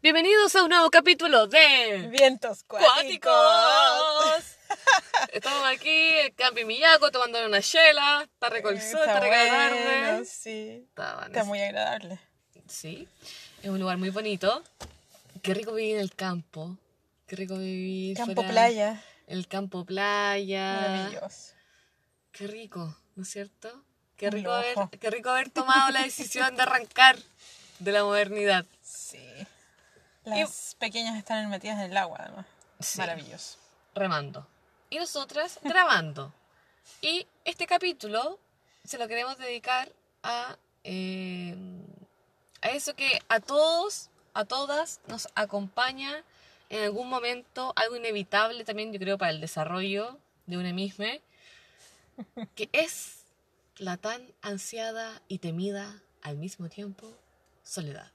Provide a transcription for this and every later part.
Bienvenidos a un nuevo capítulo de Vientos cuáticos. Estamos aquí en Campi Millaco tomando una chela. Está rico el sol, está bueno, sí. Está, Está muy agradable. Sí, es un lugar muy bonito. Qué rico vivir en el campo. Qué rico vivir. Campo playa. El campo playa. Maravilloso. Qué rico, ¿no es cierto? Qué rico, haber, qué rico haber tomado la decisión de arrancar de la modernidad. Sí. Las pequeñas están metidas en el agua, además. Sí. Maravilloso. remando. Y nosotras grabando. Y este capítulo se lo queremos dedicar a, eh, a eso que a todos, a todas nos acompaña en algún momento, algo inevitable también, yo creo, para el desarrollo de una misma, que es la tan ansiada y temida al mismo tiempo soledad.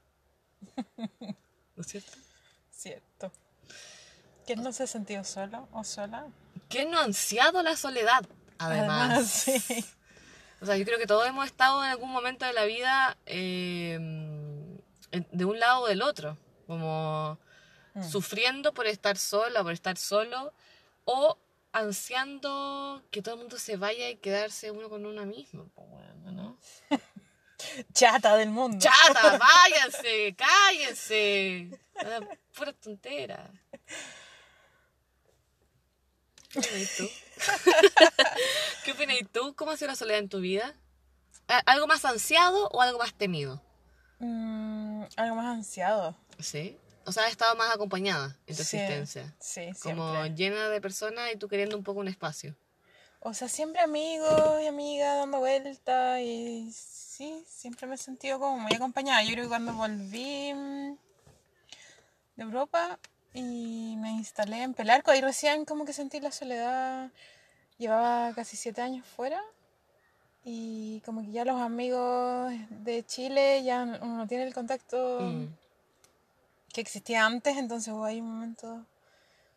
¿No es cierto? Cierto. ¿Quién no se ha sentido solo o sola? ¿Quién no ha ansiado la soledad? Además. sí. O sea, yo creo que todos hemos estado en algún momento de la vida eh, en- de un lado o del otro, como Mm. sufriendo por estar sola, por estar solo, o ansiando que todo el mundo se vaya y quedarse uno con una misma. pues, bueno, ¿no? Chata del mundo. ¡Chata! ¡Váyanse! ¡Cállense! Pura tontera. ¿Qué opinas tú? ¿Qué opinas tú? ¿Cómo ha sido la soledad en tu vida? ¿A- ¿Algo más ansiado o algo más temido? Mm, algo más ansiado. ¿Sí? O sea, has estado más acompañada en tu Sí, existencia. Sí, Como siempre. llena de personas y tú queriendo un poco un espacio. O sea, siempre amigos y amigas dando vueltas y sí, siempre me he sentido como muy acompañada. Yo creo que cuando volví mm, de Europa y me instalé en Pelarco, ahí recién como que sentí la soledad. Llevaba casi siete años fuera y como que ya los amigos de Chile ya uno no tiene el contacto Mm. que existía antes, entonces hubo ahí un momento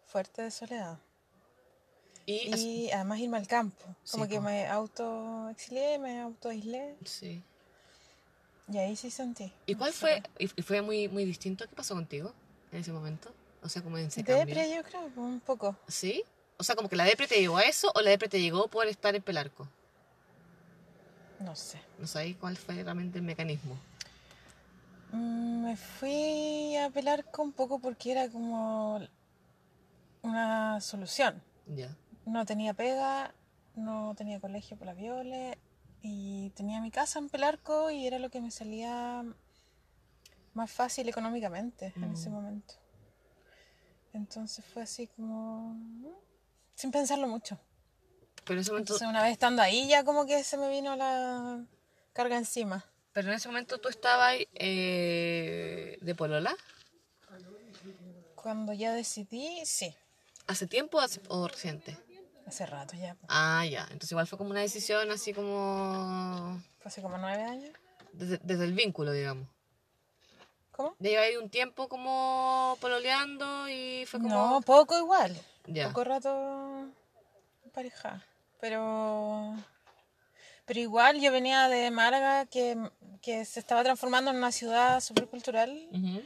fuerte de soledad. Y, además irme al campo. Como Sí, que me auto-exilié, me auto-aislé. sí. Y ahí sí sentí. ¿Y cuál fue? ¿Y fue muy, muy distinto? ¿Qué pasó contigo en ese momento? O sea, como en ese cambio. Depre, yo creo, un poco. ¿Sí? O sea, como que la depre te llegó a eso o la depre te llegó por estar en Pelarco. No sé. No sabéis cuál fue realmente el mecanismo. Mm, Me fui a pelar con un poco porque era como una solución. Ya. No tenía pega, no tenía colegio por la viole y tenía mi casa en Pelarco y era lo que me salía más fácil económicamente en ese Mm. momento. Entonces fue así como mm, sin pensarlo mucho. Pero en ese momento, Entonces una vez estando ahí ya como que se me vino la carga encima. pero en ese momento tú estabas eh, de polola. Cuando ya decidí, sí, ¿Hace tiempo o reciente? Hace rato ya, pues, Ah, ya. Entonces igual fue como una decisión así como fue hace como nueve años. desde, desde el vínculo, digamos. ¿Cómo? Ya lleva ahí un tiempo como pololeando y fue como... No, poco igual. Ya. Poco rato en pareja. Pero. Pero igual yo venía de Málaga que, que se estaba transformando en una ciudad súper cultural Ujú.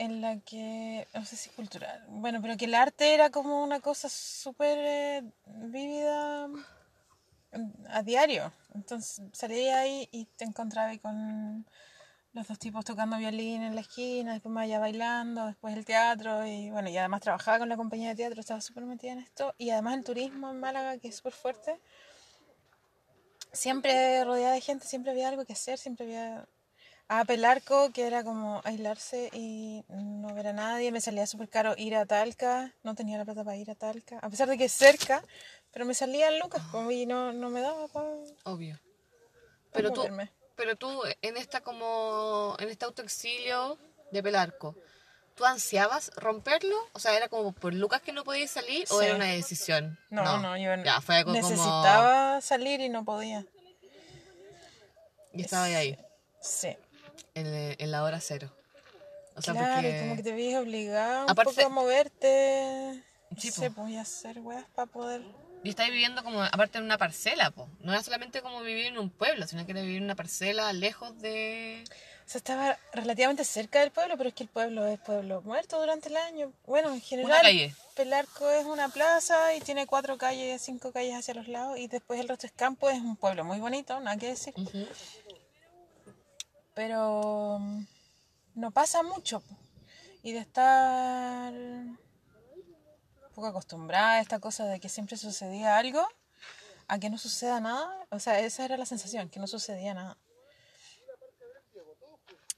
En la que. No sé si cultural. Bueno, pero que el arte era como una cosa súper eh, vívida mm, a diario. Entonces salía ahí y te encontraba con los dos tipos tocando violín en la esquina, después más allá bailando, después el teatro y bueno, y además trabajaba con la compañía de teatro, estaba súper metida en esto y además el turismo en Málaga que es súper fuerte. Siempre rodeada de gente, siempre había algo que hacer, siempre había a Pelarco, que era como aislarse y no ver a nadie. Me salía súper caro ir a Talca, no tenía la plata para ir a Talca, a pesar de que es cerca, pero me salían lucas y no, no me daba para Obvio. Pero tú, pero tú en esta como en este autoexilio de Pelarco, ¿tú ansiabas romperlo? O sea, era como por Lucas que no podías salir o era una decisión. No, no, yo ya fue algo como necesitaba salir y no podía. y estaba ahí Sí. En, en la hora cero. O sea, claro, y porque como que te ves obligado un Aparte- poco a moverte. Sí, no sé, hacer weas para poder. y estáis viviendo como aparte en una parcela, po. No era solamente como vivir en un pueblo, sino que era vivir en una parcela lejos de sea, estaba relativamente cerca del pueblo, pero es que el pueblo es pueblo muerto durante el año. Bueno, en general, calle. Pelarco es una plaza y tiene cuatro calles, cinco calles hacia los lados, y después el resto es campo, es un pueblo muy bonito, nada que decir. Ujú. Pero mm, no pasa mucho. Y de estar un poco acostumbrada a esta cosa de que siempre sucedía algo, a que no suceda nada. O sea, esa era la sensación, que no sucedía nada.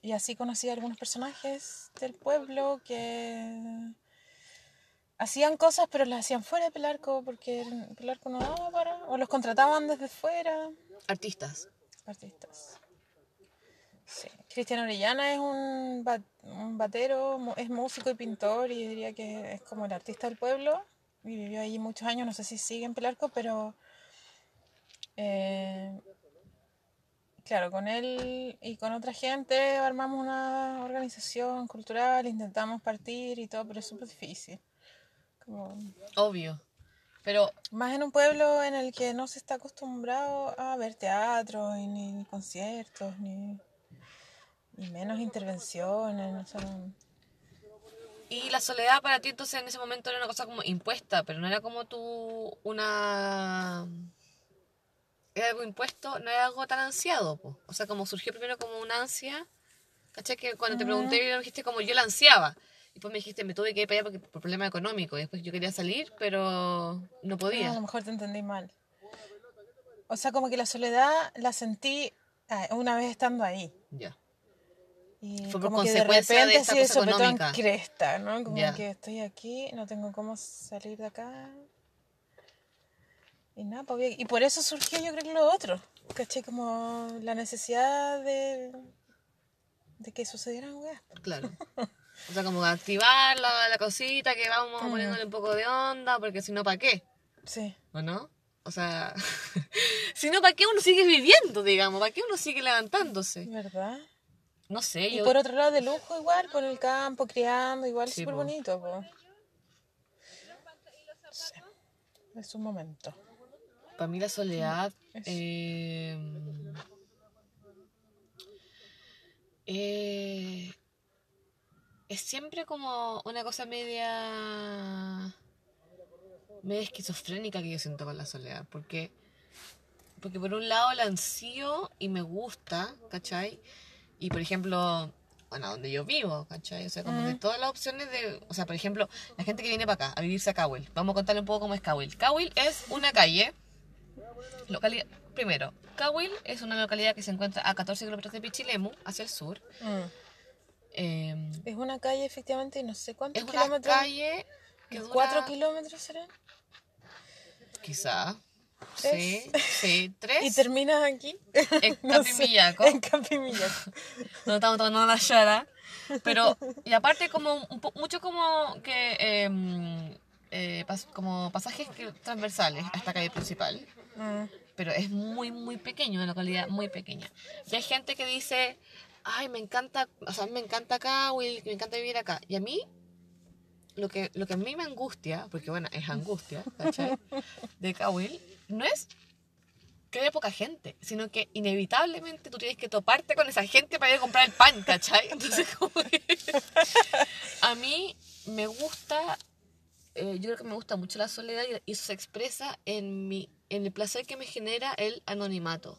Y así conocí a algunos personajes del pueblo que hacían cosas, pero las hacían fuera de Pelarco porque Pelarco no daba para, o los contrataban desde fuera. Artistas. Artistas. Sí. Cristian Orellana es un, ba- un batero, es músico y pintor y diría que es como el artista del pueblo. Y vivió allí muchos años, no sé si sigue en Pelarco, pero eh, claro, con él y con otra gente armamos una organización cultural, intentamos partir y todo, pero es súper difícil. Como, Obvio. Pero más en un pueblo en el que no se está acostumbrado a ver teatro, y ni conciertos, ni, ni menos intervenciones. o sea, Y la soledad para ti entonces en ese momento era una cosa como impuesta, pero no era como tú una... Era algo impuesto, no era algo tan ansiado. po. O sea, como surgió primero como una ansia, ¿cachai? Que cuando te pregunté me dijiste como yo la ansiaba. Y después me dijiste, me tuve que ir para allá porque, por problema económico. Y después yo quería salir, pero no a podía. lo mejor te entendí mal. O sea, como que la soledad la sentí ah, una vez estando ahí. Ya. Y Fue por como que de consecuencia de repente esta cosa económica. cresta, ¿no? Como Ya. que estoy aquí, no tengo cómo salir de acá. Y nada, pues, y por eso surgió yo creo que lo otro, ¿cachai? Como la necesidad de, de que sucedieran weas. Claro. O sea, como activar la, la cosita que vamos Mm. poniéndole un poco de onda, porque si no, ¿para qué? Sí. ¿O no? O sea, si no, ¿para qué uno sigue viviendo, digamos? ¿Para qué uno sigue levantándose? ¿Verdad? No sé, Y yo... por otro lado, de lujo igual, por el campo, criando, igual Sí, súper bonito, po. Sí. Es un momento. Para mí la soledad... Eh, eh, es siempre como una cosa media... media esquizofrénica que yo siento con la soledad. Porque, porque por un lado la ansío y me gusta, ¿cachai? Y por ejemplo, bueno, donde yo vivo, ¿cachai? O sea, como que todas las opciones de... O sea, por ejemplo, la gente que viene para acá a vivirse a Cowell. Vamos a contarle un poco cómo es Cowell. Cowell es una calle Localidad. Primero, Cowell es una localidad que se encuentra a 14 kilómetros de Pichilemu, hacia el sur. Mm. Eh, Es una calle, efectivamente, no sé cuántos es una kilómetros. calle que dura... ¿Cuatro kilómetros serán? Quizá. Sí, sí. ¿Tres? Y terminas aquí. En No Capimillaco. En Capimillaco. No estamos tomando la shara. Pero, y aparte, como mucho como que. eh, eh, pas- como pasajes transversales a esta calle principal. Mm. pero es muy, muy pequeño, una localidad muy pequeña. Y hay gente que dice, ay, me encanta, o sea, me encanta acá, Will, me encanta vivir acá. Y a mí, lo que, lo que a mí me angustia, porque bueno, es angustia, ¿cachai? De Cowell, no es que haya poca gente, sino que inevitablemente tú tienes que toparte con esa gente para ir a comprar el pan, ¿cachai? Entonces, como que a mí me gusta, eh, yo creo que me gusta mucho la soledad y- y eso se expresa en, mi, en el placer que me genera el anonimato.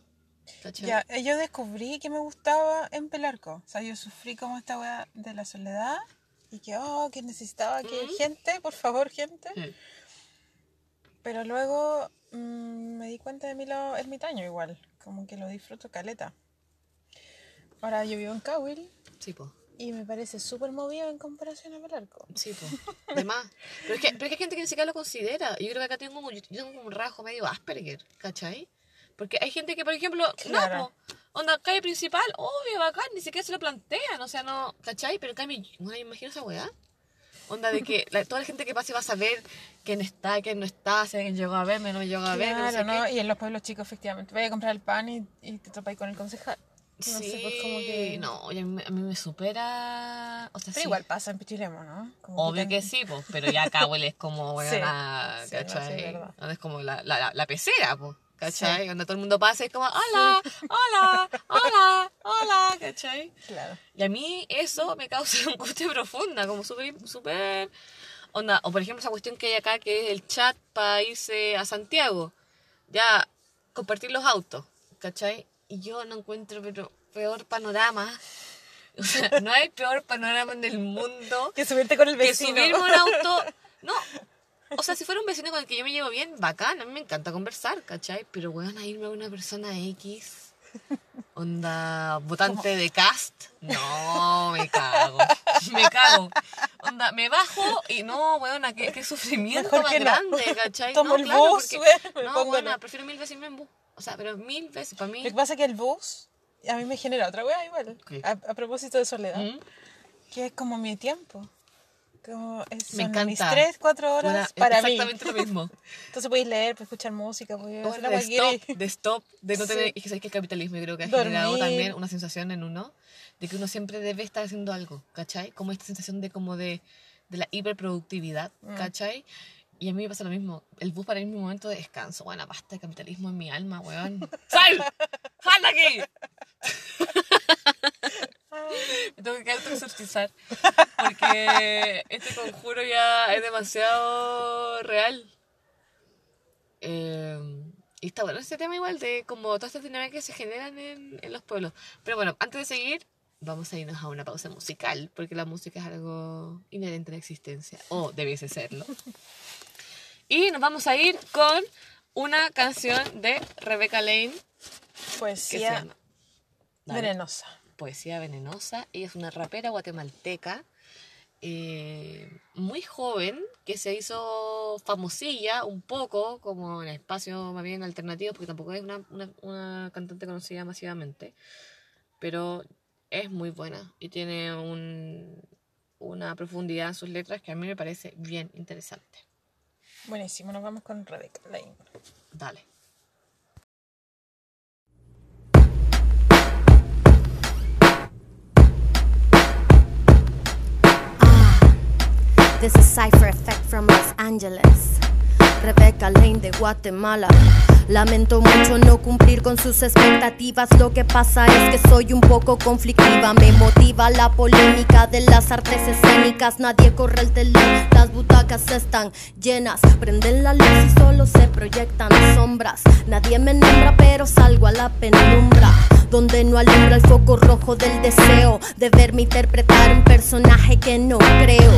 ¿cachai? Ya, eh, yo descubrí que me gustaba en Pelarco. O sea, yo sufrí como esta weá de la soledad y que, oh, que necesitaba que gente, por favor, gente. Pero luego mm, me di cuenta de mi lado ermitaño igual, como que lo disfruto caleta. Ahora yo vivo en Cowell Sí, po. y me parece súper movido en comparación a Pelarco. Sí, po. De más. Pero es, que, pero es que hay gente que ni siquiera lo considera. Yo creo que acá tengo, como- yo tengo un rasgo medio Asperger, ¿cachai? Porque hay gente que, por ejemplo, Claro. no, po, onda, calle principal, obvio, bacán, ni siquiera se lo plantean, o sea, no, ¿cachai? Pero bueno, yo me imagino esa weá. Onda de que la- toda la gente que pase va a saber quién está, quién no está, si alguien llegó a verme, no llegó a ver, no sé Claro, ¿no? Y en los pueblos chicos, efectivamente. Voy a comprar el pan y, y te topas con el concejal. No sí, sé, pues como que... no, a mí, a mí me supera, o sea, Pero sí. igual pasa en Pichilemo, ¿no? Como Obvio tan- que sí, pues, pero ya acá huele es como, weona, sí, sí. No, es como la, la, la pecera, pues, ¿cachai? Donde todo el mundo pasa y es como, hola, hola, hola, hola, ¿cachai? Claro. Y a mí eso me causa una angustia profunda, como súper, súper... Onda, o por ejemplo esa cuestión que hay acá que es el chat para irse a Santiago. Ya, compartir los autos, ¿cachai? Y yo no encuentro pero peor panorama. O sea, no hay peor panorama en el mundo Que subirte con el que vecino. subirme a un auto. No. O sea, si fuera un vecino con el que yo me llevo bien, bacán, a mí me encanta conversar, ¿cachai? Pero weón, a irme a una persona X, onda, votante de cast, no, me cago, me cago. Onda, me bajo y no, weón, qué, qué sufrimiento Mejor más que no. grande, ¿cachai? Tomo no, el claro, bus, porque- me No, en- prefiero mil veces irme en bus. O sea, pero mil veces, para mí. Lo que pasa es que el bus a mí me genera otra wea igual. A, a propósito de soledad. ¿Mm? Que es como mi tiempo. Como es, Me son mis encanta. 3, 4 horas Weona, para mí. exactamente lo mismo. Entonces podéis leer, podéis escuchar música, podéis hacer Hora la de stop, de stop, de no tener, Sí. y que sabes que el capitalismo yo creo que ha Dormir. generado también una sensación en uno de que uno siempre debe estar haciendo algo, ¿cachai? Como esta sensación de como de, de la hiperproductividad, Mm. ¿cachai? Y a mí me pasa lo mismo. El bus para mí es mi momento de descanso. Bueno, basta de capitalismo en mi alma, weón. ¡Sal! ¡Sal de aquí! Me tengo que autoexorcizar. Porque este conjuro ya es demasiado real. Eh, y está bueno ese tema igual de como todas estas dinámicas que se generan en, en los pueblos. Pero bueno, antes de seguir, vamos a irnos a una pausa musical, porque la música es algo inherente a la existencia, o debiese serlo. Y nos vamos a ir con una canción de Rebecca Lane Poesía venenosa. Poesía Venenosa. Ella es una rapera guatemalteca, eh, muy joven, que se hizo famosilla un poco, como en espacio más bien alternativo, porque tampoco es una, una, una cantante conocida masivamente, pero es muy buena y tiene un, una profundidad en sus letras que a mí me parece bien interesante. Buenísimo, nos vamos con Rebecca Lane. Dale. This is Cypher Effect from Los Angeles. Rebecca Lane de Guatemala. Lamento mucho no cumplir con sus expectativas. Lo que pasa es que soy un poco conflictiva. Me motiva la polémica de las artes escénicas. Nadie corre el telón, las butacas están llenas. Prenden la luz y solo se proyectan sombras. Nadie me nombra, pero salgo a la penumbra. Donde no alumbra el foco rojo del deseo de verme interpretar un personaje que no creo.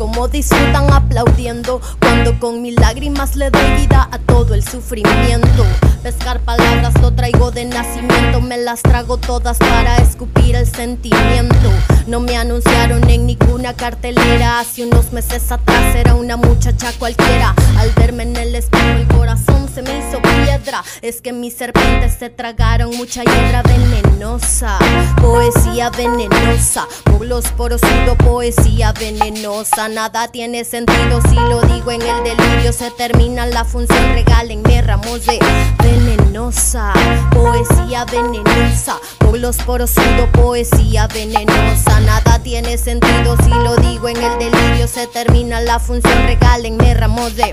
Como disfrutan aplaudiendo cuando con mis lágrimas le doy vida a todo el sufrimiento. Pescar palabras lo traigo de nacimiento, me las trago todas para escupir el sentimiento. No me anunciaron en ninguna cartelera, hace unos meses atrás era una muchacha cualquiera. Al verme en el espejo el corazón se me hizo piedra. Es que mis serpientes se tragaron mucha hiedra venenosa, poesía venenosa. Por los poros poesía venenosa. Nada tiene sentido si lo digo en el delirio. Se termina la función, regálenme ramos de venenosa, poesía venenosa. Por los poesía venenosa. Nada tiene sentido si lo digo en el delirio. Se termina la función, regálenme ramos de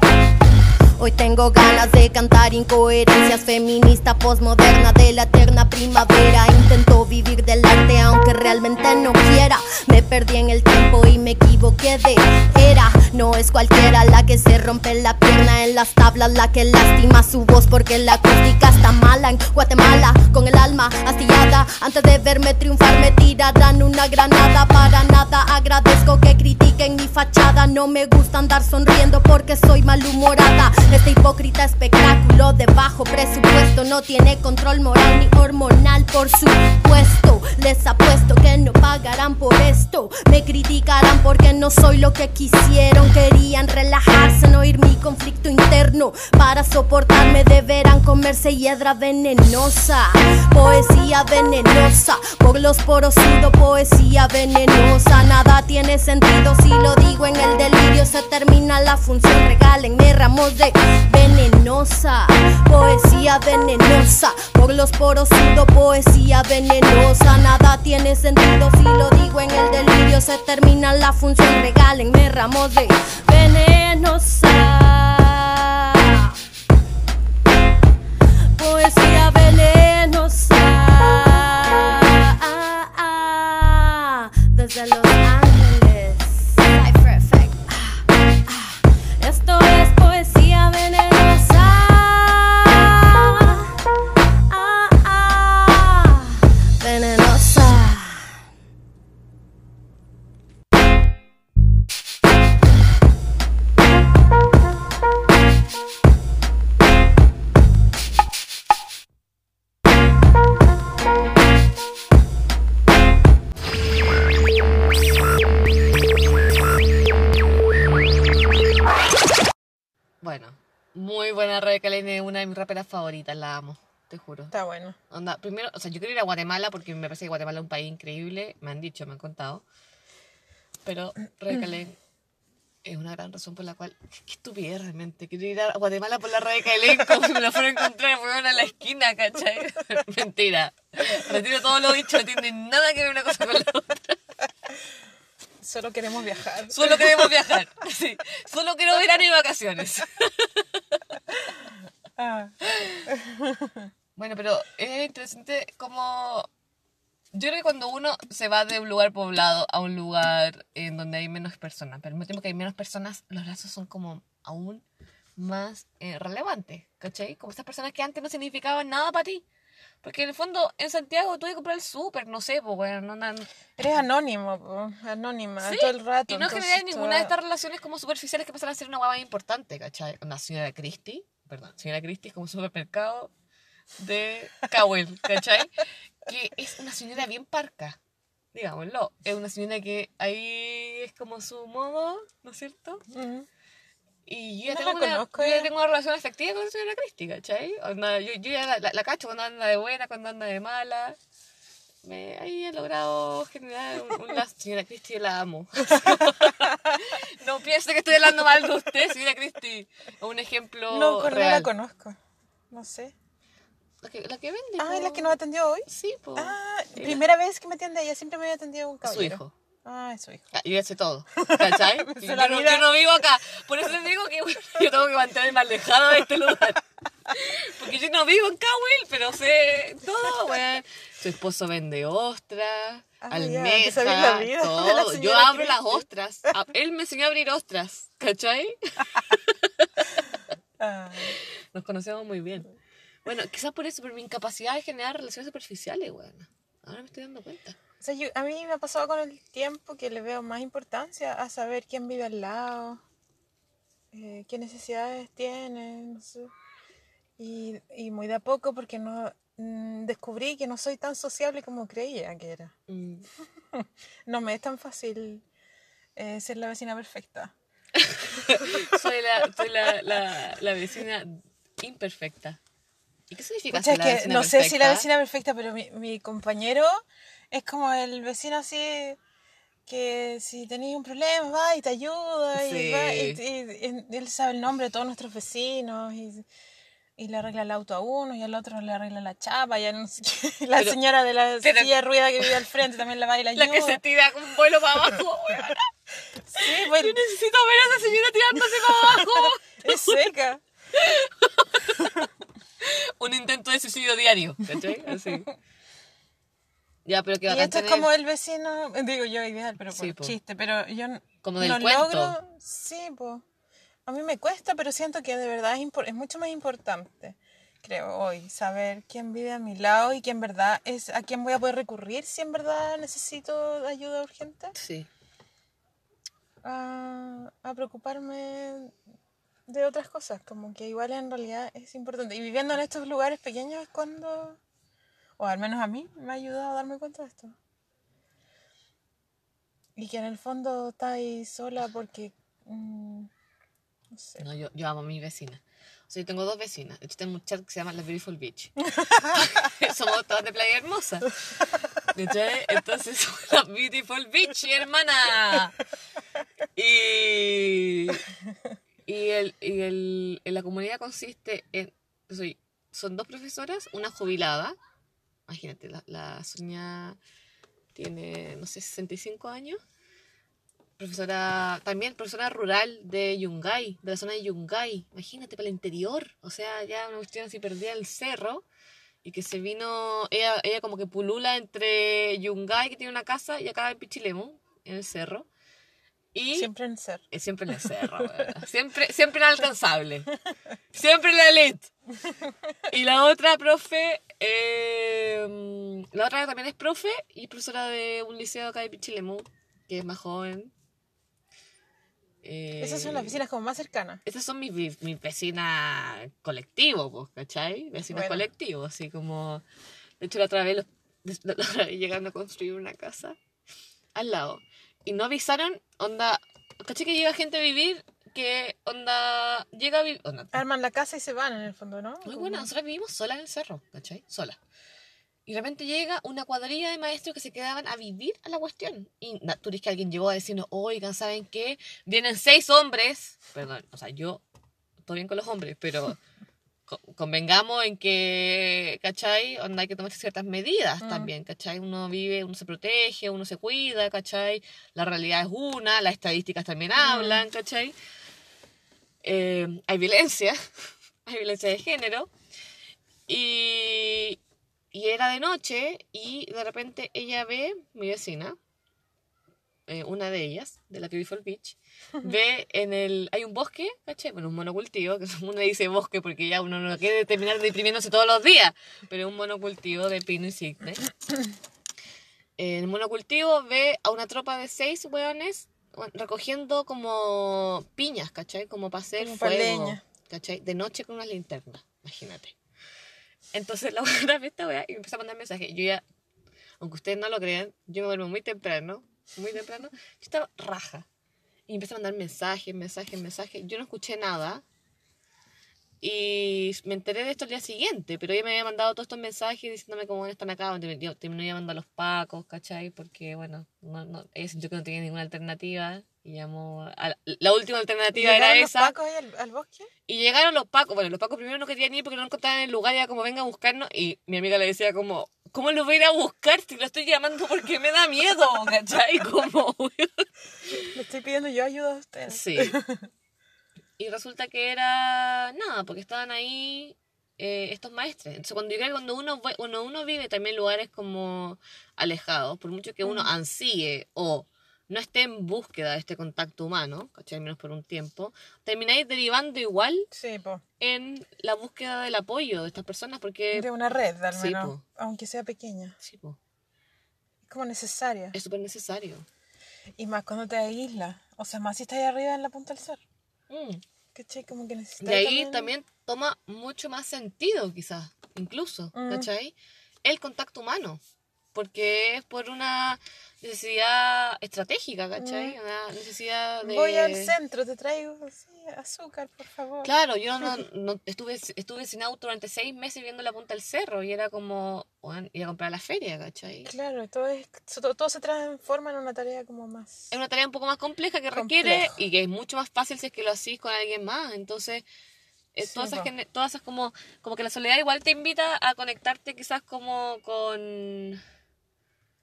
Hoy tengo ganas de cantar incoherencias feminista postmoderna de la eterna primavera. Intento vivir del arte aunque realmente no quiera. Me perdí en el tiempo y me equivoqué de era. No es cualquiera la que se rompe la pierna en las tablas, la que lastima su voz porque la acústica está mala en Guatemala. Con el alma astillada, antes de verme triunfar me tirarán una granada. Para nada agradezco que critiquen mi fachada. No me gusta andar sonriendo porque soy malhumorada. Este hipócrita espectáculo de bajo presupuesto no tiene control moral ni hormonal, por supuesto. Les apuesto que no pagarán por esto. Me criticarán porque no soy lo que quisieron. Querían relajarse, no oír mi conflicto interno. Para soportarme deberán comerse hiedra venenosa. Poesía venenosa. Por los poros poesía venenosa. Nada tiene sentido si lo digo en el delirio. Se termina la función, regálenme ramos de venenosa. Poesía venenosa. Por los poros sudo poesía venenosa. Nada tiene sentido si lo digo en el delirio. Se termina la función, regálenme ramos de venenosa. poesía venenosa. Una de mis raperas favoritas, la amo, te juro. Está bueno. Onda, primero, o sea, yo quiero ir a Guatemala porque me parece que Guatemala es un país increíble, me han dicho, me han contado. Pero Rebeca Lane es una gran razón por la cual, qué estupidez realmente, quiero ir a Guatemala por la Rebeca Lane como si me la fuera a encontrar fueron a la esquina, ¿cachai? Mentira. Retiro todo lo dicho, no tiene nada que ver una cosa con la otra. Solo queremos viajar. Solo queremos viajar, sí. Solo quiero verano y vacaciones. Ah, Bueno, pero es interesante como... Yo creo que cuando uno se va de un lugar poblado a un lugar en donde hay menos personas, pero al mismo tiempo que hay menos personas, los lazos son como aún más eh, relevantes, ¿cachai? Como esas personas que antes no significaban nada para ti. Porque en el fondo, en Santiago, tú que comprar el súper, no sé, pues, bueno, no andan... eres anónimo, po, anónima Sí, todo el rato. Y no generas ninguna de estas relaciones como superficiales que pasan a ser una guapa más importante, ¿cachai? Una señora Christie, perdón, señora Christie es como un supermercado de Cowell, ¿cachai? Que es una señora bien parca, digámoslo. Es una señora que ahí es como su modo, ¿no es cierto? Y yo ya, No tengo, una, conozco, yo ya ya. tengo una relación afectiva con la señora Christie, ¿cachai? Onda, yo, yo ya la, la- la cacho cuando anda de buena, cuando anda de mala. Me, ahí he logrado generar un, un lazo. Señora Christie, yo la amo. no piense que estoy hablando mal de usted, señora Christie. Un ejemplo No, con- no real. la conozco. No sé. La que, la que vende. Ah, ¿es la po. que nos atendió hoy? Sí, po. Ah, Sí, primera vez que me atiende ella. Siempre me había atendido un Su caballero. hijo. Ah, es su hijo. Ah, Yo ya sé todo, ¿cachai? yo, no, yo no vivo acá. Por eso les digo que yo tengo que mantenerme alejada de este lugar. Porque yo no vivo en Cowell, pero sé todo, weón. Su esposo vende ostras, Ah, almejas, la todo. Yo abro las ostras. A- Él me enseñó a abrir ostras, ¿cachai? Ah, Nos conocemos muy bien. Bueno, quizás por eso, por mi incapacidad de generar relaciones superficiales, weón. Ahora me estoy dando cuenta. o sea, yo- a mí me ha pasado con el tiempo que le veo más importancia a saber quién vive al lado, eh, qué necesidades tiene, no sé. Y, y muy de a poco porque no mm, descubrí que no soy tan sociable como creía que era. Mm. No me es tan fácil eh, ser la vecina perfecta. Soy la, soy la, la, la vecina imperfecta. ¿Y qué significa Pucha, ser es la que vecina no sé si la vecina perfecta, pero mi, mi compañero es como el vecino así que si tenéis un problema va y te ayuda y, Sí. va, y, y- y él sabe el nombre de todos nuestros vecinos y, y le arregla el auto a uno y al otro le arregla la chapa y no sé qué. la Pero- señora de la pero- silla de rueda que vive al frente también la va y la ayuda. La que se tira con vuelo para abajo. weón. Sí, pues, Yo necesito ver a esa señora tirándose para abajo. es seca. Un intento de suicidio diario. ¿Cachai? Así. Ya, pero que Y va a esto es como el vecino, digo yo ideal, pero por Sí, po. chiste, pero yo Como del no cuento. logro, sí, pues. A mí me cuesta, pero siento que de verdad es, mucho más importante, creo, hoy, saber quién vive a mi lado y quién verdad es a quién voy a poder recurrir si en verdad necesito ayuda urgente, Sí. a, a preocuparme de otras cosas, como que igual en realidad es importante. Y viviendo en estos lugares pequeños es cuando, o al menos a mí, me ha ayudado a darme cuenta de esto. Y que en el fondo está ahí sola porque, mm, no sé. No, yo, yo amo a mi vecina. O sea, yo tengo dos vecinas. De hecho, tengo un chat que se llama La Beautiful Beach. somos todas de Playa Hermosa. ¿Cachai? Entonces, somos la Beautiful Beach, hermana. Y, y, el, y el, la comunidad consiste en... Soy, son dos profesoras, una jubilada. Imagínate, la, la Sonia tiene, no sé, 65 años. Profesora, también profesora rural de Yungay, de la zona de Yungay. Imagínate, para el interior. O sea, ya una cuestión así perdida el cerro. Y que se vino, ella, ella como que pulula entre Yungay, que tiene una casa, y acá en Pichilemu, en el cerro. Y Siempre en ser. es siempre en el cerro, siempre, siempre inalcanzable. Siempre en la elite. Y la otra profe, eh, la otra también es profe y es profesora de un liceo acá de Pichilemu, que es más joven. Eh, Esas son las oficinas como más cercanas. Esas son mis, vi- mis vecinas colectivos, pues, ¿cachai? Vecinas Bueno. colectivos, así como... De hecho, la otra vez, los- la otra vez llegaron a construir una casa al lado. Y no avisaron, onda... ¿Cachai que llega gente a vivir? Que, onda... Llega a vivir... Arman la casa y se van en el fondo, ¿no? muy buena, nosotros vivimos sola en el cerro, ¿cachai? Sola. Y de repente llega una cuadrilla de maestros que se quedaban a vivir a la cuestión. Y tú dices que alguien llegó a decirnos, oigan, ¿saben qué? Vienen seis hombres. Perdón, o sea, yo, todo bien con los hombres, pero co- convengamos en que, ¿cachai? Onda hay que tomar ciertas medidas Mm. también, ¿cachai? Uno vive, uno se protege, uno se cuida, ¿cachai? La realidad es una, las estadísticas también hablan, ¿cachai? Eh, hay violencia, hay violencia de género. Y, y era de noche y de repente ella ve, mi vecina, eh, una de ellas, de la Beautiful Beach, ve en el... Hay un bosque, ¿cachai? Bueno, un monocultivo, que uno dice bosque porque ya uno no quiere terminar deprimiéndose todos los días, pero un monocultivo de pino y cigne. En el monocultivo ve a una tropa de seis hueones recogiendo como piñas, ¿cachai? Como para hacer Como fuego. ¿cachai? De noche con unas linternas, imagínate. Entonces la buena ve esta weá y me empezó a mandar mensajes. Yo ya, aunque ustedes no lo crean, yo me duermo muy temprano, muy temprano. Yo estaba raja. Y empecé a mandar mensajes, mensajes, mensajes. Yo no escuché nada. Y me enteré de esto el día siguiente, pero ella me había mandado todos estos mensajes diciéndome cómo están acá. Yo terminé llamando a los pacos, ¿cachai? Porque, bueno, no, no, ella sintió que no tenía ninguna alternativa. Y llamó. a la, la última alternativa era ¿Llegaron los esa. pacos ahí al, al bosque? Y llegaron los pacos. Bueno, los pacos primero no querían ir porque no encontraban el lugar. Y era como, venga a buscarnos. Y mi amiga le decía como, ¿cómo lo voy a ir a buscar si lo estoy llamando porque me da miedo? ¿Cachai? Como, Le estoy pidiendo yo ayuda a ustedes. Sí. Y resulta que era nada, porque estaban ahí eh, estos maestros. Entonces, cuando, yo creo que cuando uno, cuando uno vive también en lugares como alejados, por mucho que uno ansíe o no esté en búsqueda de este contacto humano, ¿cachai? Al menos por un tiempo, termináis derivando igual Sí, en la búsqueda del apoyo de estas personas, porque... De una red, al sí, menos. po. aunque sea pequeña. Sí, po, Es como necesaria. es súper necesario. Y más cuando te aíslas. O sea, más si estás ahí arriba en la punta del cerro. Mm. ¿Cachai? Como que necesitas. De ahí también toma mucho más sentido, quizás, incluso, Mm. ¿cachai? El contacto humano, porque es por una necesidad estratégica, ¿cachai? Mm. Una necesidad de... Voy al centro, te traigo sí, azúcar, por favor. Claro, yo no, no- estuve, estuve sin auto durante seis meses viendo la punta del cerro y era como, bueno, ir a comprar a la feria, ¿cachai? Claro, todo, es, todo, todo se transforma en una tarea como más. Es una tarea un poco más compleja que requiere Complejo. y que es mucho más fácil si es que lo hacís con alguien más. Entonces, eh, Sí, todas, esas, todas esas como, como que la soledad igual te invita a conectarte quizás como con...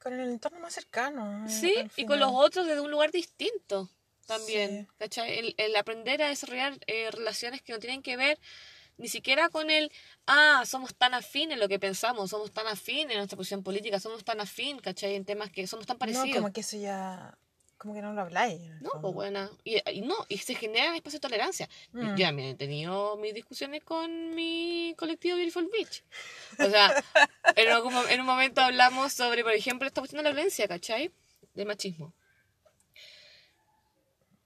Con el entorno más cercano. eh, Sí, y con los otros desde un lugar distinto también. Sí. ¿Cachai? El, el aprender a desarrollar eh, relaciones que no tienen que ver ni siquiera con el, ah, somos tan afines en lo que pensamos, somos tan afines en nuestra posición política, somos tan afín, ¿cachai? En temas que somos tan parecidos. No, como que eso ya. Como que no lo habláis. No, fondo. pues buena. Y, y no, y se generan espacios de tolerancia. Mm. Yo también he tenido mis discusiones con mi colectivo Beautiful Beach. O sea, en, algún en un momento hablamos sobre, por ejemplo, esta cuestión de la violencia, ¿cachai? De machismo.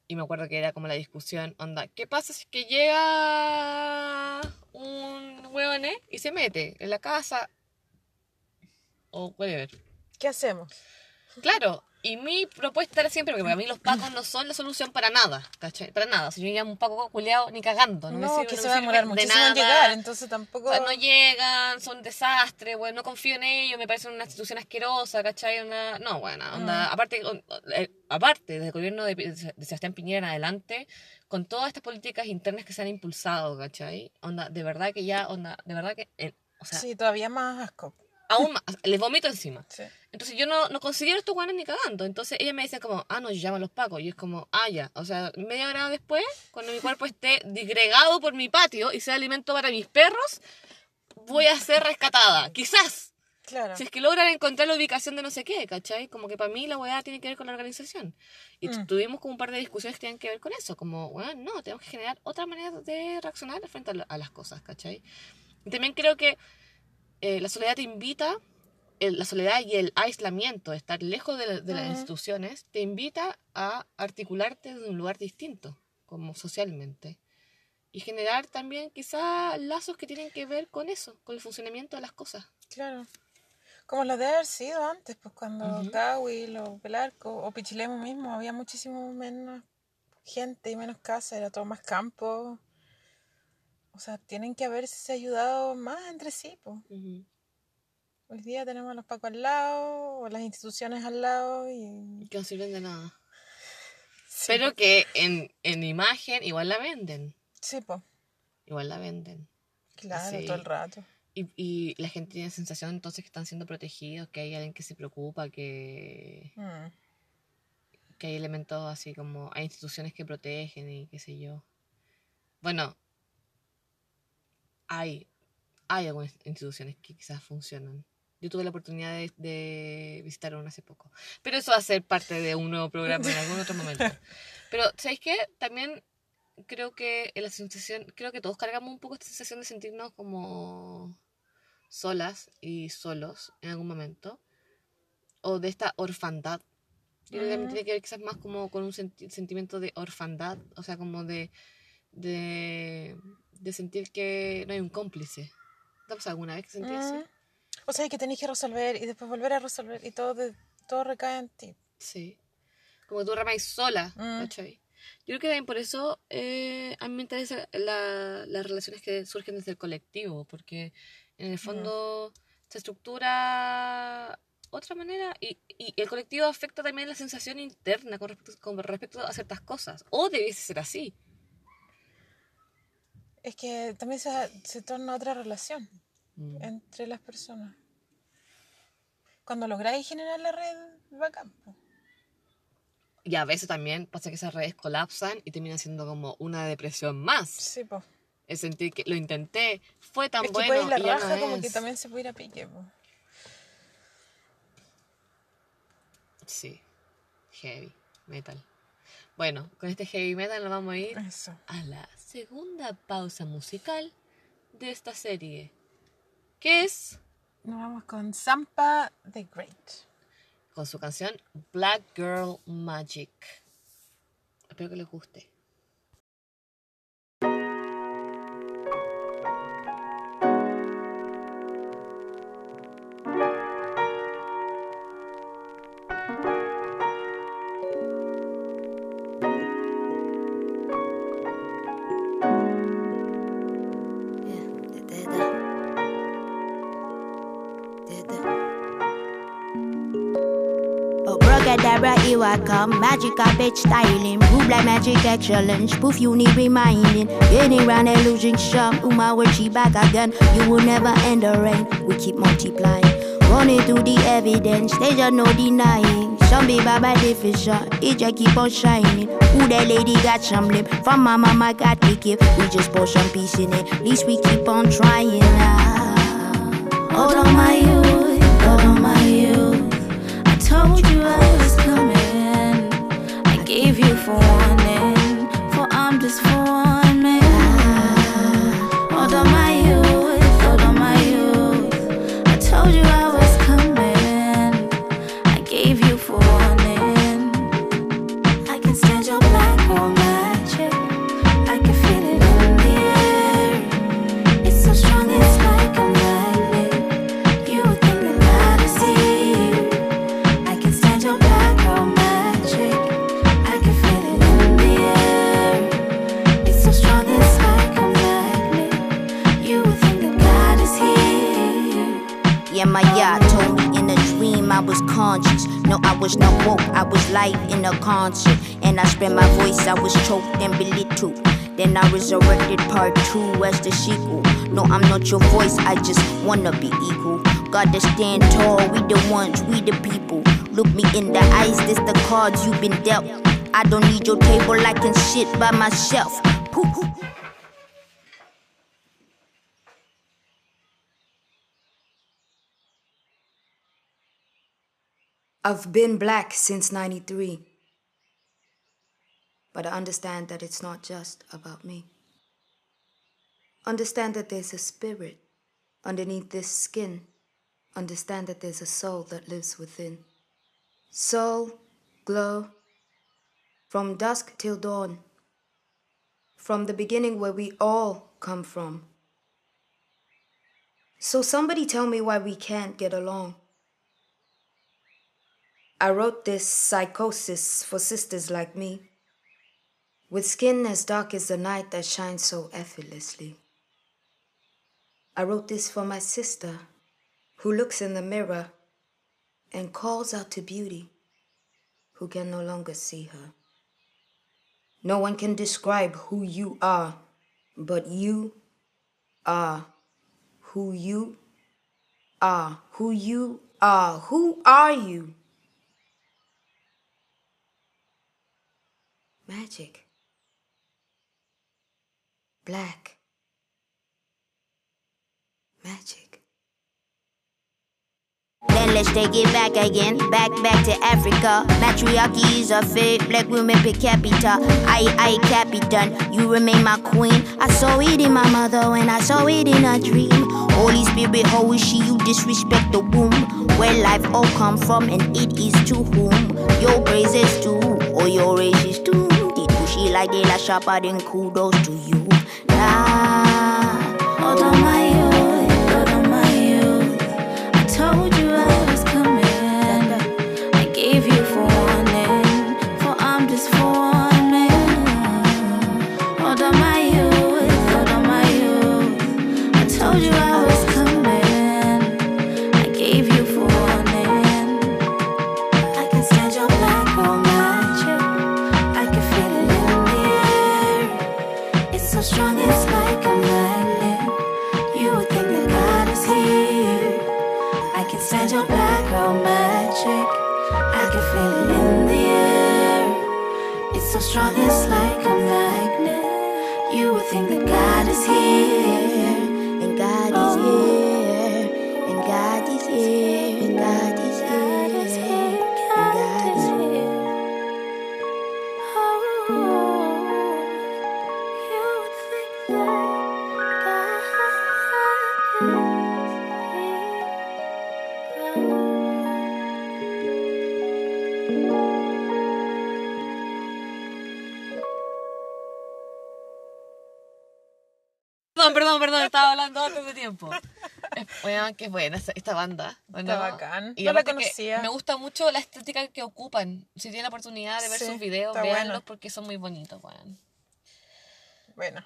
Y me acuerdo que era como la discusión, onda, ¿qué pasa si es que llega un hueón y se mete en la casa? O whatever. ¿Qué hacemos? Claro, y mi propuesta era siempre, porque para mí los pacos no son la solución para nada, ¿cachai? Para nada. Si yo llamo un paco culeado, ni cagando. No, No, me sirve, que no se va a demorar de muchísimo en llegar, entonces tampoco. O sea, no llegan, son un desastre, bueno, no confío en ellos, me parece una institución asquerosa, ¿cachai? Una... No, bueno, onda, Mm. aparte, eh, aparte, desde el gobierno de, de Sebastián Piñera en adelante, con todas estas políticas internas que se han impulsado, ¿cachai? Onda, de verdad que ya, onda, de verdad que, eh, o sea, sí, todavía más asco. Aún más, les vomito encima. Sí. Entonces yo no, no considero estos guanes ni cagando. Entonces ella me dice como, ah, no, a los pacos. Y es como, ah, ya. O sea, media hora después, cuando mi cuerpo esté disgregado por mi patio y sea alimento para mis perros, voy a ser rescatada. Quizás. Claro. Si es que logran encontrar la ubicación de no sé qué, ¿cachai? Como que para mí la weá tiene que ver con la organización. Y Mm. tuvimos como un par de discusiones que tienen que ver con eso. Como, weá, no, tenemos que generar otra manera de reaccionar frente a, a las cosas, ¿cachai? Y también creo que eh, la soledad te invita, el- la soledad y el aislamiento, estar lejos de, la- de las instituciones, te invita a articularte de un lugar distinto, como socialmente. Y generar también quizá lazos que tienen que ver con eso, con el funcionamiento de las cosas. Claro. Como lo de haber sido antes, pues cuando Ujú. Cahuil o Pelarco o Pichilemu mismo había muchísimo menos gente y menos casa, era todo más campo. O sea, tienen que haberse ayudado más entre sí, pues. Hoy día tenemos a los pacos al lado, o las instituciones al lado y... Que no sirven de nada. Sí, Pero que en, en imagen igual la venden. Sí, pues, Igual la venden. claro, Sí. todo el rato. Y, y la gente tiene sensación entonces que están siendo protegidos, que hay alguien que se preocupa, que, Mm. que hay elementos así como, hay instituciones que protegen y qué sé yo. Bueno, hay, hay algunas instituciones que quizás funcionan. Yo tuve la oportunidad de, de visitar una hace poco. Pero eso va a ser parte de un nuevo programa en algún otro momento. Pero, ¿sabéis qué? También creo que la sensación, creo que todos cargamos un poco esta sensación de sentirnos como solas y solos en algún momento. O de esta orfandad. Yo creo que Ujú. tiene que ver quizás más como con un senti- sentimiento de orfandad. O sea, como de, de, de sentir que no hay un cómplice. ¿Te ha pasado alguna vez que sentí así? Mm. O sea, que tenés que resolver y después volver a resolver y todo, de- todo recae en ti. Sí. Como tú remáis sola, Mm. ¿cachai? Yo creo que también por eso eh, a mí me interesan la- las relaciones que surgen desde el colectivo, porque en el fondo se estructura otra manera y, y el colectivo afecta también la sensación interna con respecto, con respecto a ciertas cosas. O debiese ser así. Es que también se, se torna otra relación Mm. entre las personas. Cuando lográis generar la red, bacán. po. Y a veces también pasa que esas redes colapsan y termina siendo como una depresión más. Sí, pues. Es sentir que lo intenté, fue tan Es que bueno puede ir la y ya raja no como que es. también se puede ir a pique. po. Sí, heavy metal. Bueno, con este heavy metal nos vamos a ir Eso. a la segunda pausa musical de esta serie, que es Nos vamos con Zampa the Great. con su canción Black Girl Magic. Espero que les guste. I come. Magic carpet styling. Move like magic excellence. Poof, you need reminding. Getting round and losing. Uma, where she back again. You will never end the rain. We keep multiplying. Running through the evidence. There's just no denying. Some be by diffusion. It just keep on shining. Who that lady got some lip? From my mama got the gift. We just pour some peace in it. At least we keep on trying. Ah. Hold on, my youth. Hold on, my youth. I told you I was. Gave you for warning, for I'm just was not woke, I was live in a concert. And I spread my voice, I was choked and belittled. Then I resurrected part two as the sequel. No, I'm not your voice, I just wanna be equal. Gotta stand tall, we the ones, we the people. Look me in the eyes, this the cards you've been dealt. I don't need your table, I can shit by myself. Pooh, I've been black since 93. But I understand that it's not just about me. Understand that there's a spirit underneath this skin. Understand that there's a soul that lives within. Soul, glow, from dusk till dawn. From the beginning where we all come from. So somebody tell me why we can't get along. I wrote this psychosis for sisters like me, with skin as dark as the night that shines so effortlessly. I wrote this for my sister, who looks in the mirror and calls out to beauty, who can no longer see her. No one can describe who you are, but you are who you are. Who you are. Who are you? Magic. Black. Magic. Then let's take it back again, back back to Africa. Matriarchy is a fate, black women per capita. I I capitan, you remain my queen. I saw it in my mother when I saw it in a dream. Holy Spirit, how is she? You disrespect the womb, where life all come from, and it is to whom your praises to, or your races to like they lash up, adding kudos to you. Nah, out of my so strong, it's like a magnet. You would think that God is here. And God is oh. here. And God is here. Tiempo. Weón, qué buena esta, banda. ¿o Está bacán. Y No la conocía. Me gusta mucho la estética que ocupan. Si tienen la oportunidad de ver Sí, sus videos, véanlos bueno. porque son muy bonitos, weón. Bueno,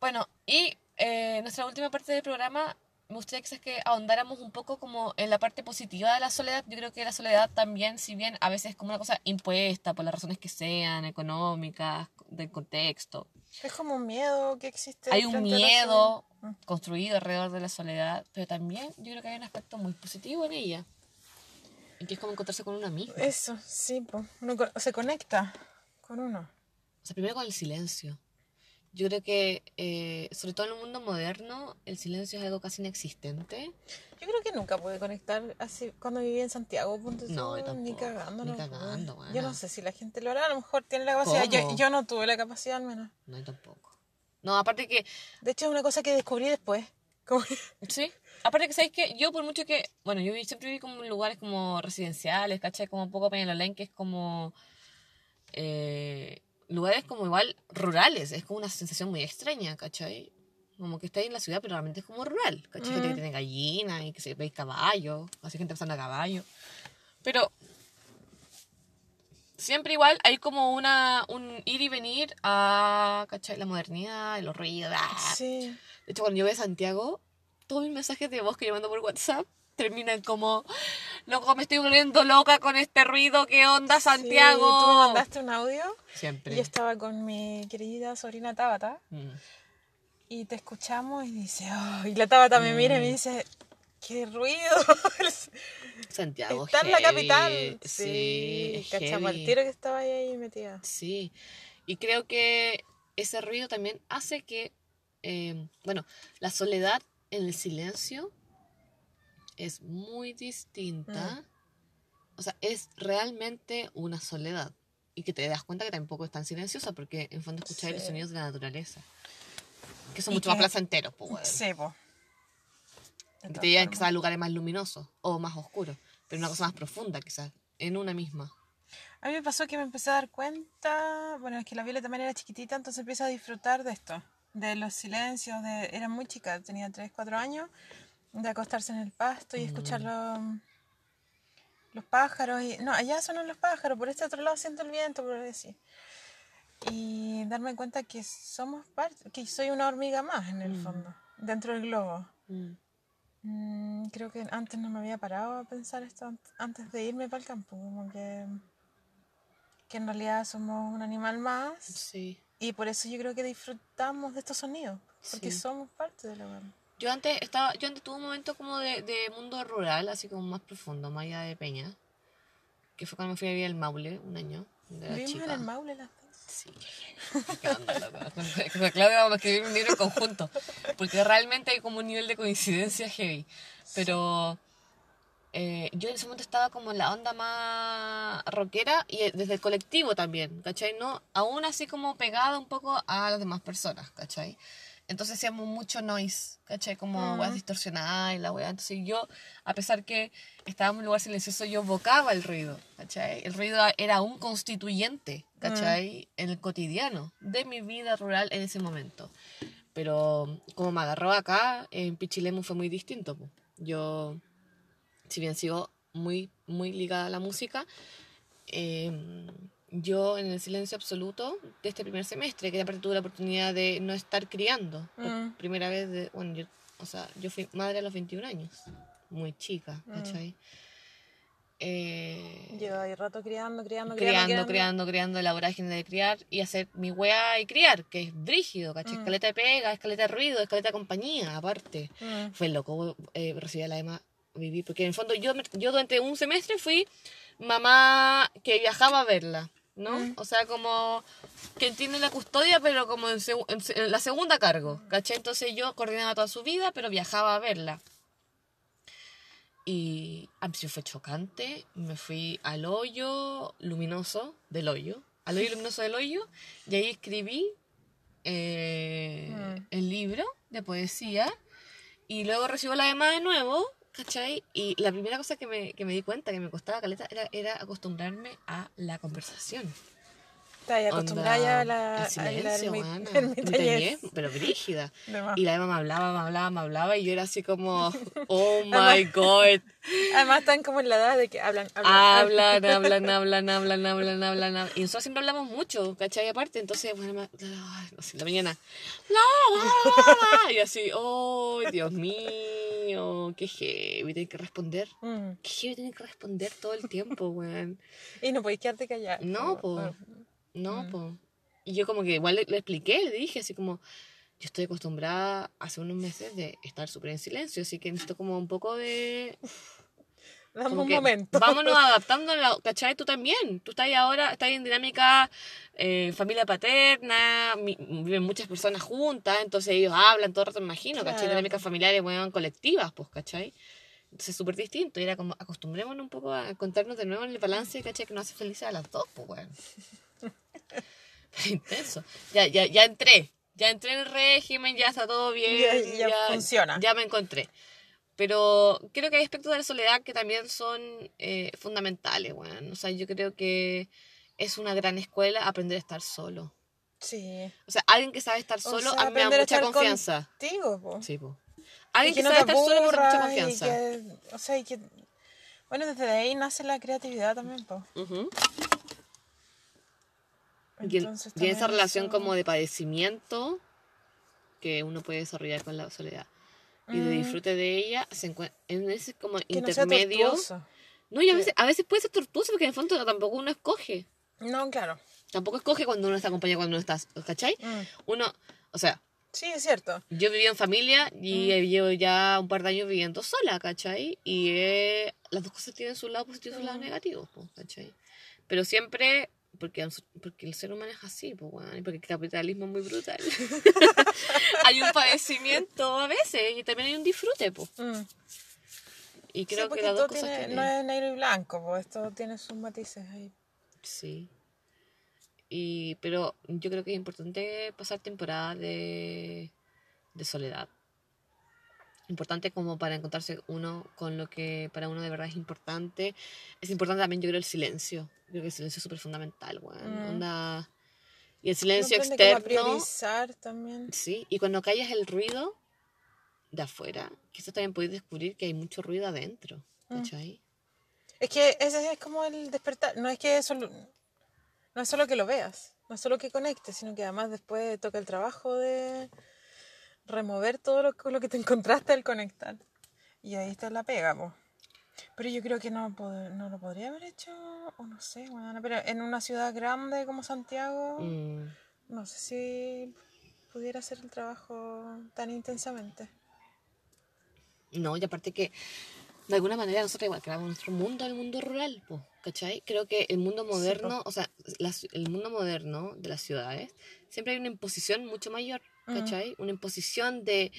Bueno, y eh, nuestra última parte del programa, me gustaría quizás que ahondáramos un poco como en la parte positiva de la soledad. Yo creo que la soledad también, si bien a veces es como una cosa impuesta por las razones que sean, económicas, del contexto, es como un miedo que existe. hay un miedo. Construido alrededor de la soledad, pero también yo creo que hay un aspecto muy positivo en ella. Y que es como encontrarse con una misma. Eso, sí, po. uno se conecta con uno. O sea, primero con el silencio. Yo creo que, eh, sobre todo en el mundo moderno, el silencio es algo casi inexistente. Yo creo que nunca pude conectar así cuando viví en Santiago. Punto No, yo Ni cagando, ni no cagando. Yo no sé si la gente lo hará, a lo mejor tiene la capacidad. Yo, yo no tuve la capacidad al menos. No, yo tampoco. No, aparte que, De hecho, es una cosa que descubrí después. Que- sí, aparte que, ¿sabéis que Yo por mucho que, bueno, yo siempre viví como en lugares como residenciales, ¿cachai? Como un poco Peñalolén, que es como, eh, lugares como igual rurales, es como una sensación muy extraña, ¿cachai? Como que estáis en la ciudad, pero realmente es como rural, ¿cachai? Gente que tiene gallinas y que se veis caballos, así gente pasando a caballo. Pero siempre igual hay como una un ir y venir a ¿cachai? la modernidad, los ruidos. ¡ah! Sí. De hecho, cuando yo voy a Santiago, todos mis mensajes de voz que yo mando por WhatsApp terminan como, loco, me estoy volviendo loca con este ruido, ¿qué onda, Santiago? Sí, tú me mandaste un audio Siempre. y yo estaba con mi querida sobrina Tabata Mm. y te escuchamos y dice, "Oh", y la Tabata me mira y me dice, qué ruido. Santiago. Está en la capital. Sí, Sí, cachamos al tiro que estaba ahí, metida. Sí, y creo que ese ruido también hace que, eh, bueno, la soledad en el silencio es muy distinta. O sea, es realmente una soledad. Y que te das cuenta que tampoco es tan silenciosa porque en fondo escuchas los sonidos de la naturaleza. Que son Y mucho más placenteros, pues. Sí, po. Que te formas. quizás a lugares más luminosos o más oscuros. Pero una cosa más profunda quizás, en una misma. A mí me pasó que me empecé a dar cuenta, bueno, es que la Viola también era chiquitita, entonces empiezo a disfrutar de esto, de los silencios, de, era muy chica, tenía 3, 4 años, de acostarse en el pasto y escuchar los, los pájaros, y no, allá sonan los pájaros, por este otro lado siento el viento, por así. Y darme cuenta que somos parte, que soy una hormiga más en el fondo, dentro del globo. Mm. Mm, creo que antes no me había parado a pensar esto ant- antes de irme para el campo, como que, que en realidad somos un animal más Sí. y por eso yo creo que disfrutamos de estos sonidos, porque Sí. somos parte de la verdad. Yo antes estaba, yo antes tuve un momento como de, de mundo rural, así como más profundo, más allá de Peña, que fue cuando me fui a vivir al Maule un año, de la Vivimos chica. en el Maule las. Sí, con Claudia vamos a escribir un libro en conjunto, porque realmente hay como un nivel de coincidencia heavy. Pero eh, yo en ese momento estaba como en la onda más rockera y eh, desde el colectivo también, ¿cachai? No, aún así como pegada un poco a las demás personas, ¿cachai? Entonces hacíamos mucho noise, ¿cachai? Como weas distorsionadas y la wea. Entonces yo, a pesar que estábamos en un lugar silencioso, yo evocaba el ruido, ¿cachai? El ruido era un constituyente, ¿cachai? En el cotidiano de mi vida rural en ese momento. Pero como me agarró acá, en Pichilemu fue muy distinto. po. Yo, si bien sigo muy, muy ligada a la música, eh, yo en el silencio absoluto de este primer semestre, que aparte tuve la oportunidad de no estar criando, por Mm. primera vez, de, bueno, yo, o sea, yo fui madre a los 21 años, muy chica, ¿cachai? Eh, ahí rato criando, criando, criando, criando, criando, criando la vorágine de criar y hacer mi weá y criar, que es brígido, ¿cachai? Escaleta de pega, escaleta de ruido, escaleta de compañía, aparte. Mm. Fue loco eh, recibir la Emma vivir, porque en el fondo yo, yo durante un semestre fui mamá que viajaba a verla, ¿no? O sea, como que tiene la custodia, pero como en, segu- en en la segunda cargo, ¿cachai? Entonces yo coordinaba toda su vida, pero viajaba a verla. Y a mí sí fue chocante. Me fui al hoyo luminoso del hoyo. Al hoyo luminoso del hoyo. Y ahí escribí eh, Mm. el libro de poesía. Y luego recibo la demás de nuevo. ¿Cachai? Y la primera cosa que me, que me di cuenta que me costaba caleta era, era acostumbrarme a la conversación. Está ahí acostumbrada ya a la, el a la silencio. Ermitañez, pero brígida. Y la Emma me hablaba, me hablaba, me hablaba y yo era así como, oh my god. Además están como en la edad de que hablan, hablan, Hablan, hablan, hablan, hablan, hablan, hablan, hablan. Y nosotros siempre hablamos mucho, ¿cachai? Aparte, entonces, bueno, no la mañana, la, y así, oh, Dios mío, qué heavy, tener que responder. Mm. Qué heavy tener que responder todo el tiempo, weón. Y no podéis quedarte callada. No, po. No, po. Y yo como que igual le, le expliqué, le dije así como, yo estoy acostumbrada hace unos meses de estar súper en silencio, así que necesito como un poco de... Dame un momento. Vámonos adaptando, la, ¿cachai? Tú también. Tú estás ahí ahora, estás en dinámica eh, familia paterna, mi- viven muchas personas juntas, entonces ellos hablan todo el rato, me imagino, ¿cachai? Claro. Dinámicas familiares, bueno, colectivas, pues, ¿cachai? Entonces es súper distinto. Y era como, acostumbrémonos un poco a encontrarnos de nuevo en el balance, ¿cachai? Que nos hace felices a las dos, pues, weón. Intenso. Ya, ya, ya entré. Ya entré en el régimen, ya está todo bien. Ya- ya funciona. Ya me encontré. Pero creo que hay aspectos de la soledad que también son eh, fundamentales, weón. O sea, yo creo que es una gran escuela aprender a estar solo. Sí. O sea, alguien que sabe estar O solo, sea, a mí me da mucha confianza. Contigo, po. Sí, po. Y Alguien que, no sabe estar solo me da mucha confianza. que- o sea, y que... Bueno, desde ahí nace la creatividad también, po. Ujú. Y, y esa relación eso- como de padecimiento que uno puede desarrollar con la soledad y de disfrute de ella se encuentra en ese como Que no intermedio. tortuoso. No, y a veces, a veces puede ser tortuoso porque en el fondo tampoco uno escoge. No, claro. Tampoco escoge cuando uno está acompañado, cuando uno está, ¿cachai? Mm. Uno, o sea, Sí, es cierto. Yo viví en familia y Mm. llevo ya un par de años viviendo sola, ¿cachai? Y eh, las dos cosas tienen su lado positivo y su lado Mm. negativo, ¿cachai? Pero siempre, porque, porque el ser humano es así, pues, bueno, y porque el capitalismo es muy brutal. hay un padecimiento a veces y también hay un disfrute, pues. Mm. Y Sí, creo que las dos cosas tiene- tienen. no es negro y blanco, pues esto tiene sus matices ahí. Sí. Y, pero yo creo que es importante pasar temporadas de, de soledad. Importante como para encontrarse uno con lo que para uno de verdad es importante. Es importante también, yo creo, el silencio. Creo que el silencio es súper fundamental, weón. Mm. Onda- Y el silencio externo. también. Sí, y cuando callas el ruido de afuera, quizás también podéis descubrir que hay mucho ruido adentro. Mm. ¿Cachai? Es que ese es como el despertar. No es que solo, no es solo que lo veas, no es solo que conectes, sino que además después toca el trabajo de remover todo lo, que te encontraste al conectar. Y ahí está la pega, po. Pero yo creo que no, lo podría haber hecho, o no sé, bueno, pero en una ciudad grande como Santiago, Mm. no sé si pudiera hacer el trabajo tan intensamente. No, y aparte que de alguna manera nosotros igual creamos nuestro mundo, el mundo rural, po, ¿cachai? Creo que el mundo moderno, o sea, el mundo moderno de las ciudades, siempre hay una imposición mucho mayor, ¿cachai? Una imposición de,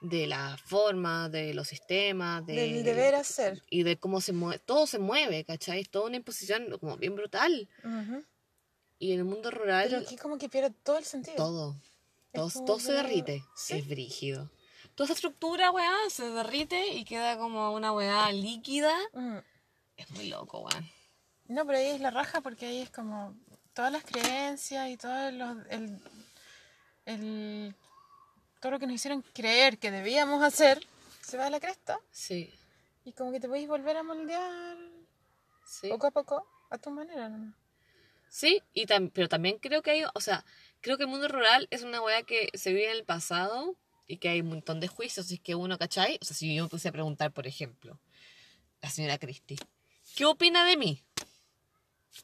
de la forma, de los sistemas, de, Del deber hacer. y de cómo se mueve, todo se mueve, ¿cachai? Es toda una imposición como bien brutal. Y en el mundo rural, Pero aquí como que pierde todo el sentido. todo, todo, se derrite, sí. es brígido. Toda esa estructura, weá, se derrite y queda como una weá líquida. Mm. Es muy loco, weón. No, pero ahí es la raja porque ahí es como todas las creencias y todo los, el, el- todo lo que nos hicieron creer que debíamos hacer se va a la cresta Sí, y como que te podéis volver a moldear sí. poco a poco a tu manera. ¿no? Sí, y tam- pero también creo que hay, o sea, creo que el mundo rural es una weá que se vive en el pasado y que hay un montón de juicios. Y es que uno, ¿cachai? O sea, si yo me puse a preguntar, por ejemplo, la señora Christie, ¿qué opina de mí?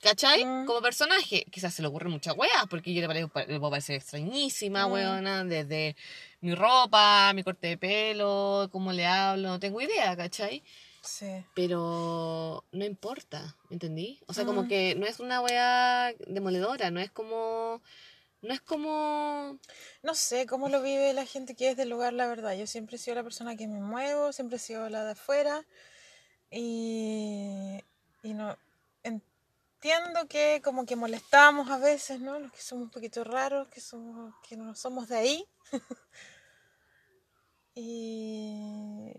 ¿Cachai? Mm. Como personaje, quizás se le ocurren muchas weas, porque yo le, parezco, le puedo parecer extrañísima, Mm. weona, desde mi ropa, mi corte de pelo, cómo le hablo, no tengo idea, ¿cachai? Sí. pero no importa, ¿me entendí? O sea, como Mm. que no es una weá demoledora, no es como... No es como... No sé cómo lo vive la gente que es del lugar, la verdad. Yo siempre he sido la persona que me muevo, siempre he sido la de afuera. Y, y no entiendo que como que molestamos a veces, ¿no? Los que somos un poquito raros, que somos, que no somos de ahí. y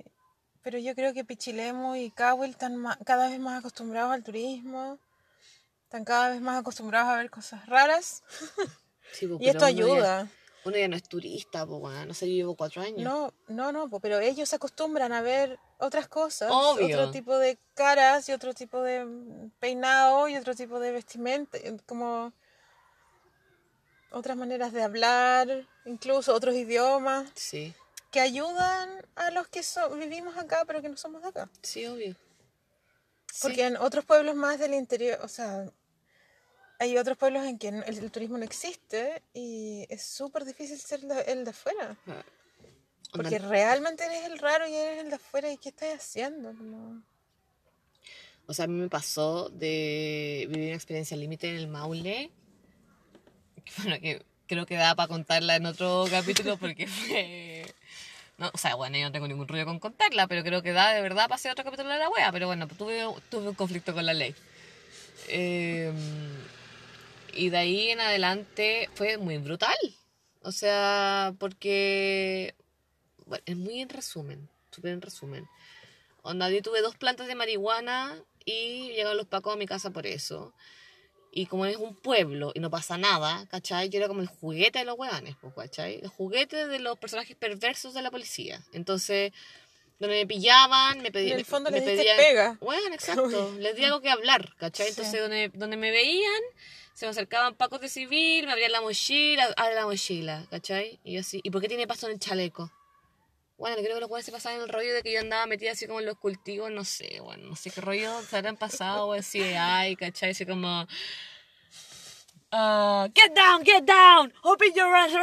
pero yo creo que Pichilemu y Cahuil están cada vez más acostumbrados al turismo, están cada vez más acostumbrados a ver cosas raras. sí, po, Y esto ayuda. Uno ya no es turista, pues, weá, no sé, yo llevo cuatro años. No, no, no, po, pero ellos se acostumbran a ver otras cosas, Obvio. otro tipo de caras y otro tipo de peinado y otro tipo de vestimenta, eh, como otras maneras de hablar, incluso otros idiomas Sí, que ayudan a los que so- vivimos acá pero que no somos de acá. sí, obvio. Sí. Porque en otros pueblos más del interior, o sea, hay otros pueblos en que el, el turismo no existe y es súper difícil ser de- el de afuera. Ah, Porque realmente eres el raro y eres el de afuera. ¿Y qué estás haciendo? O sea, a mí me pasó de vivir una experiencia límite en el Maule. Bueno, que creo que da para contarla en otro capítulo porque fue... No, o sea, bueno, yo no tengo ningún rollo con contarla, pero creo que da de verdad para hacer otro capítulo de la wea. Pero bueno, tuve, tuve un conflicto con la ley. Eh, y de ahí en adelante fue muy brutal. O sea, porque... Bueno, es muy en resumen, súper en resumen. Onda, yo tuve dos plantas de marihuana y llegaron los pacos a mi casa por eso. Y como es un pueblo y no pasa nada, ¿cachai? Yo era como el juguete de los hueones, pues, ¿cachai? El juguete de los personajes perversos de la policía. Entonces, donde me pillaban, me pedían... En el fondo me le diste pedían- pega. Bueno, exacto. Les di algo que hablar, ¿cachai? Sí. Entonces, donde, donde me veían, se me acercaban pacos de civil, me abrían la mochila, abre la mochila, ¿cachai? Y yo así, ¿y por qué tiene pasto en el chaleco? Bueno, creo que los cuales se pasaban en el rollo de que yo andaba metida así como en los cultivos, no sé, bueno, no sé qué rollo se habrán pasado, o así de ay, ¿cachai? Así como... ah, get down, get down, open your eyes,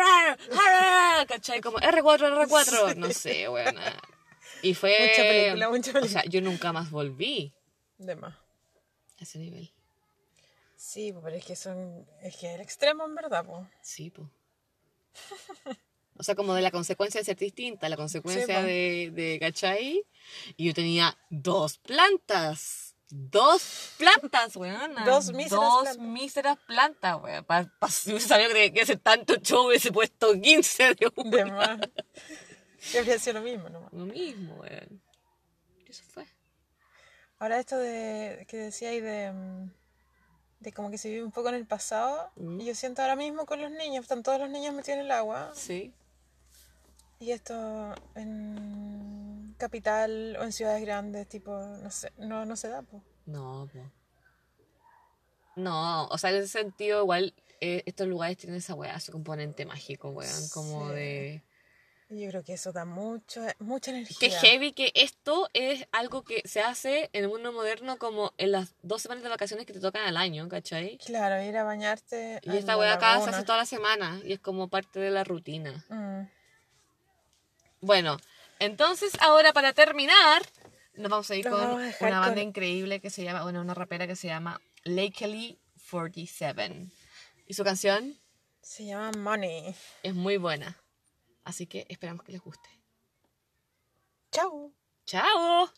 ¿cachai? Como R4, R4, no sé, weón. Y fue... Mucha película, mucha O sea, película. yo nunca más volví De más. a ese nivel. Sí, pero es que son. Es que es el extremo, en verdad, pues. Sí, po. O sea, como de la consecuencia de ser distinta, la consecuencia po. de, de, ¿cachai? Y yo tenía dos plantas. Dos plantas, weón. Dos míseras Dos plantas. míseras plantas, weón. Pa, pa- si sabido que, que hace tanto show hubiese puesto 15 de una. De más. Que habría sido lo mismo, nomás. Lo mismo, weón. Eso fue. Ahora esto de que decíais de, mm, de como que se vive un poco en el pasado, Mm. y yo siento ahora mismo con los niños, están todos los niños metidos en el agua, Sí. y esto en capital o en ciudades grandes, tipo, no sé, no, no se da, pues. No, po. No, o sea, en ese sentido, igual, eh, estos lugares tienen esa weá, su componente mágico, weón. Como Sí. de. Yo creo que eso da mucho, mucha energía. Que heavy que esto es algo que se hace en el mundo moderno como en las dos semanas de vacaciones que te tocan al año, ¿cachai? Claro, ir a bañarte. Y esta weá acá se hace toda la semana y es como parte de la rutina. Mm. Bueno, entonces ahora para terminar, nos vamos a ir con a una banda con- increíble que se llama, bueno, una rapera que se llama Lakely 47. Y su canción Se llama Money. es muy buena. Así que esperamos que les guste. Chao. ¡Chao!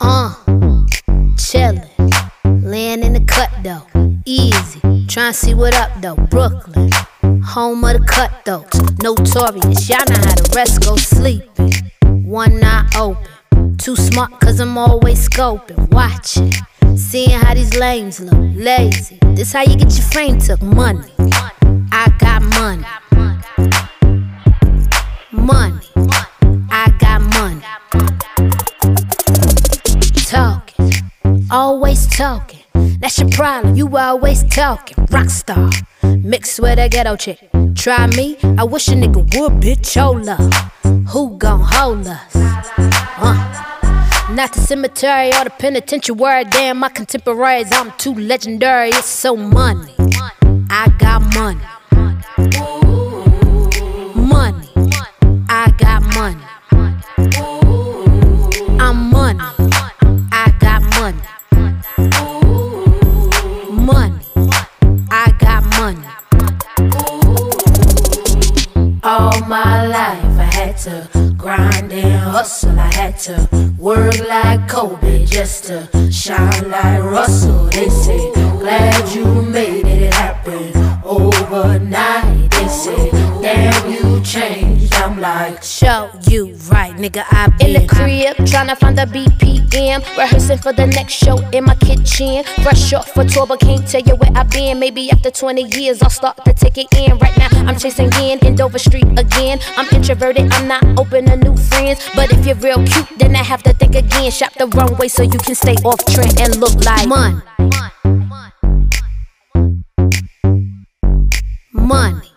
Uh, chillin', laying in the cut though, easy. Tryna see what up though, Brooklyn, home of the cutthroats, notorious. Y'all know how the rest go sleeping. One eye open, too smart cause I'm always scoping, watching, seeing how these lames look, lazy. This how you get your frame took, money. I got money, money. I got money talking, always talking. That's your problem, you always talking. Rockstar, mixed with a ghetto chick. Try me, I wish a nigga would, bitch. Hold up, who gon' hold us? Uh. Not the cemetery or the penitentiary. Damn, my contemporaries, I'm too legendary. It's so money. I got money. Money. I got money. I'm money. I got money. Money. I got money. All my life I had to grind and hustle. I had to work like Kobe just to shine like Russell. They say, glad you made nigga. I been in the crib tryna find the BPM, rehearsing for the next show in my kitchen. Fresh off for tour, but can't tell you where I been. Maybe after 20 years, I'll start to take it in. Right now, I'm chasing in in Dover Street again. I'm introverted, I'm not open to new friends. But if you're real cute, then I have to think again. Shop the runway so you can stay off trend and look like money. Money. Money.